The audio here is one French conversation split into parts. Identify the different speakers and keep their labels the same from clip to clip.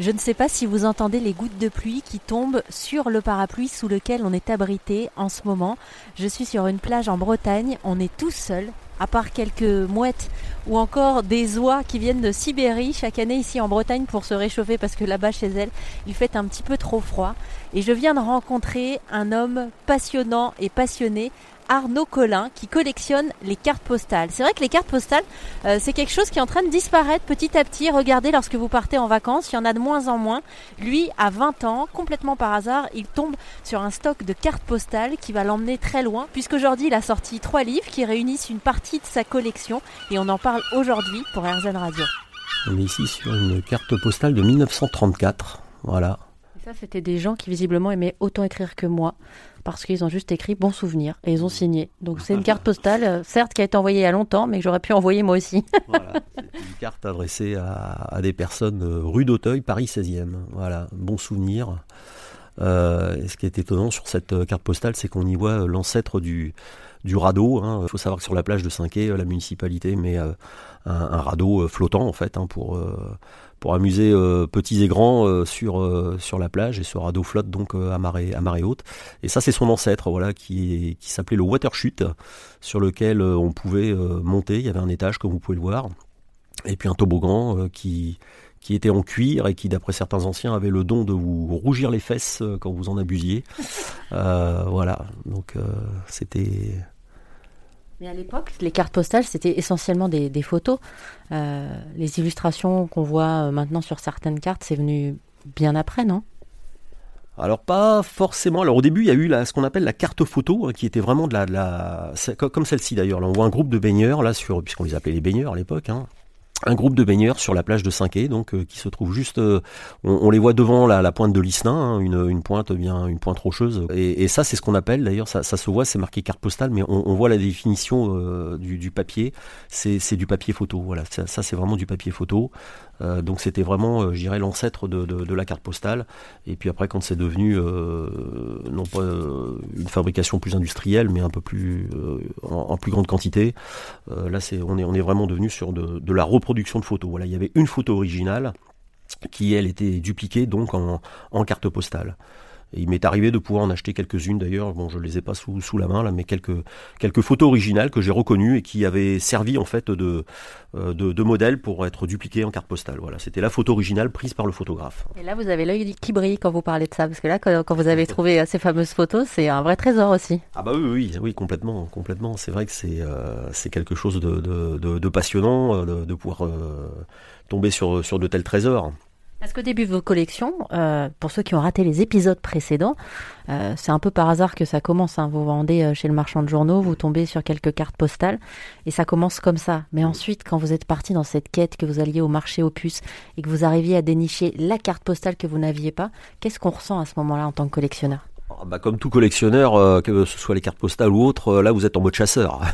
Speaker 1: Je ne sais pas si vous entendez les gouttes de pluie qui tombent sur le parapluie sous lequel on est abrité en ce moment. Je suis sur une plage en Bretagne, on est tous seuls, à part quelques mouettes ou encore des oies qui viennent de Sibérie chaque année ici en Bretagne pour se réchauffer parce que là-bas chez elles il fait un petit peu trop froid. Et je viens de rencontrer un homme passionnant et passionné Arnaud Collin qui collectionne les cartes postales. C'est vrai que les cartes postales, euh, c'est quelque chose qui est en train de disparaître petit à petit. Regardez, lorsque vous partez en vacances, il y en a de moins en moins. Lui, à 20 ans, complètement par hasard, il tombe sur un stock de cartes postales qui va l'emmener très loin, puisqu'aujourd'hui, il a sorti trois livres qui réunissent une partie de sa collection et on en parle aujourd'hui pour RZN Radio.
Speaker 2: On est ici sur une carte postale de 1934. Voilà.
Speaker 1: Ça, c'était des gens qui visiblement aimaient autant écrire que moi parce qu'ils ont juste écrit bon souvenir et ils ont signé. Donc c'est une carte postale, euh, certes qui a été envoyée il y a longtemps, mais que j'aurais pu envoyer moi aussi.
Speaker 2: voilà, une carte adressée à, des personnes euh, rue d'Auteuil, Paris 16e. Voilà, bon souvenir. Euh, ce qui est étonnant sur cette carte postale, c'est qu'on y voit l'ancêtre du, du radeau. Hein. Il faut savoir que sur la plage de Cinquet, la municipalité met un, radeau flottant en fait hein, pour pour amuser euh, petits et grands euh, sur euh, sur la plage et ce radeau flotte donc à marée à marée haute et ça c'est son ancêtre voilà qui qui s'appelait le water chute sur lequel on pouvait monter il y avait un étage comme vous pouvez le voir et puis un toboggan qui qui était en cuir et qui, d'après certains anciens, avait le don de vous rougir les fesses quand vous en abusiez. voilà, donc c'était
Speaker 1: mais à l'époque, les cartes postales, c'était essentiellement des, photos. Euh, les illustrations qu'on voit euh, maintenant sur certaines cartes, c'est venu bien après, non?
Speaker 2: Alors pas forcément. Alors au début, il y a eu ce qu'on appelle la carte photo, hein, qui était vraiment de la, de la comme celle-ci d'ailleurs. Là, on voit un groupe de baigneurs là sur, puisqu'on les appelait les baigneurs à l'époque, hein, un groupe de baigneurs sur la plage de Cinquet, donc euh, qui se trouve juste, euh, on, les voit devant la, pointe de l'Isnin, hein, une, une, pointe bien, une pointe rocheuse. Et, ça, c'est ce qu'on appelle, d'ailleurs, ça, ça, se voit, c'est marqué carte postale, mais on, on voit la définition euh, du, du, papier. C'est du papier photo. Voilà, ça, ça c'est vraiment du papier photo. Euh, donc c'était vraiment, euh, je dirais, l'ancêtre de, de, la carte postale. Et puis après, quand c'est devenu euh, pas une fabrication plus industrielle, mais un peu plus en, plus grande quantité, là c'est on est vraiment devenu sur de, la reproduction de photos. Voilà, il y avait une photo originale qui elle était dupliquée donc en carte postale il m'est arrivé de pouvoir en acheter quelques-unes d'ailleurs, bon je les ai pas sous, sous la main là, mais quelques, quelques photos originales que j'ai reconnues et qui avaient servi en fait de, euh, de, de modèle pour être dupliquées en carte postale. Voilà, c'était la photo originale prise par le photographe.
Speaker 1: Et là vous avez l'œil qui brille quand vous parlez de ça, parce que là quand, vous avez trouvé euh, ces fameuses photos, c'est un vrai trésor aussi.
Speaker 2: Ah bah oui, oui, oui complètement, complètement. C'est vrai que c'est euh, c'est quelque chose de, de, de, passionnant de, de pouvoir tomber sur, sur de tels trésors.
Speaker 1: Parce qu'au début de vos collections, euh, pour ceux qui ont raté les épisodes précédents, euh, c'est un peu par hasard que ça commence. Hein. Vous vendez euh, chez le marchand de journaux, vous tombez sur quelques cartes postales, et ça commence comme ça. Mais ensuite, quand vous êtes parti dans cette quête, que vous alliez au marché puces, et que vous arriviez à dénicher la carte postale que vous n'aviez pas, qu'est-ce qu'on ressent à ce moment-là en tant que collectionneur?
Speaker 2: Bah comme tout collectionneur, euh, que ce soit les cartes postales ou autres, euh, là vous êtes en mode chasseur.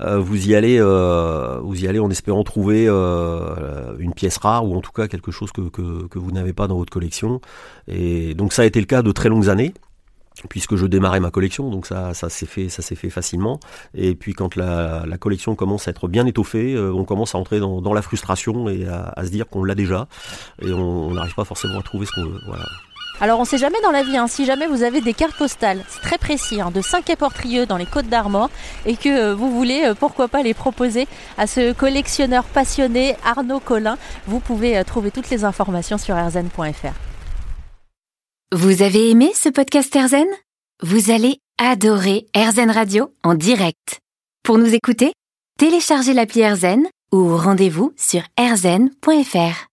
Speaker 2: Euh, vous y allez, vous y allez en espérant trouver une pièce rare ou en tout cas quelque chose que, vous n'avez pas dans votre collection. Et donc ça a été le cas de très longues années puisque je démarrais ma collection, donc ça, s'est fait, facilement. Et puis quand la, collection commence à être bien étoffée, on commence à entrer dans, dans la frustration et à, à se dire qu'on l'a déjà, et on n'arrive pas forcément à trouver ce qu'on veut. Voilà.
Speaker 1: Alors on sait jamais dans la vie, hein, si jamais vous avez des cartes postales, c'est très précis, hein, de 5 portrieux dans les Côtes d'Armor, et que euh, vous voulez, euh, pourquoi pas les proposer à ce collectionneur passionné Arnaud Collin, vous pouvez euh, trouver toutes les informations sur erzen.fr.
Speaker 3: Vous avez aimé ce podcast Erzen Vous allez adorer Erzen Radio en direct. Pour nous écouter, téléchargez l'appli Erzen ou rendez-vous sur erzen.fr.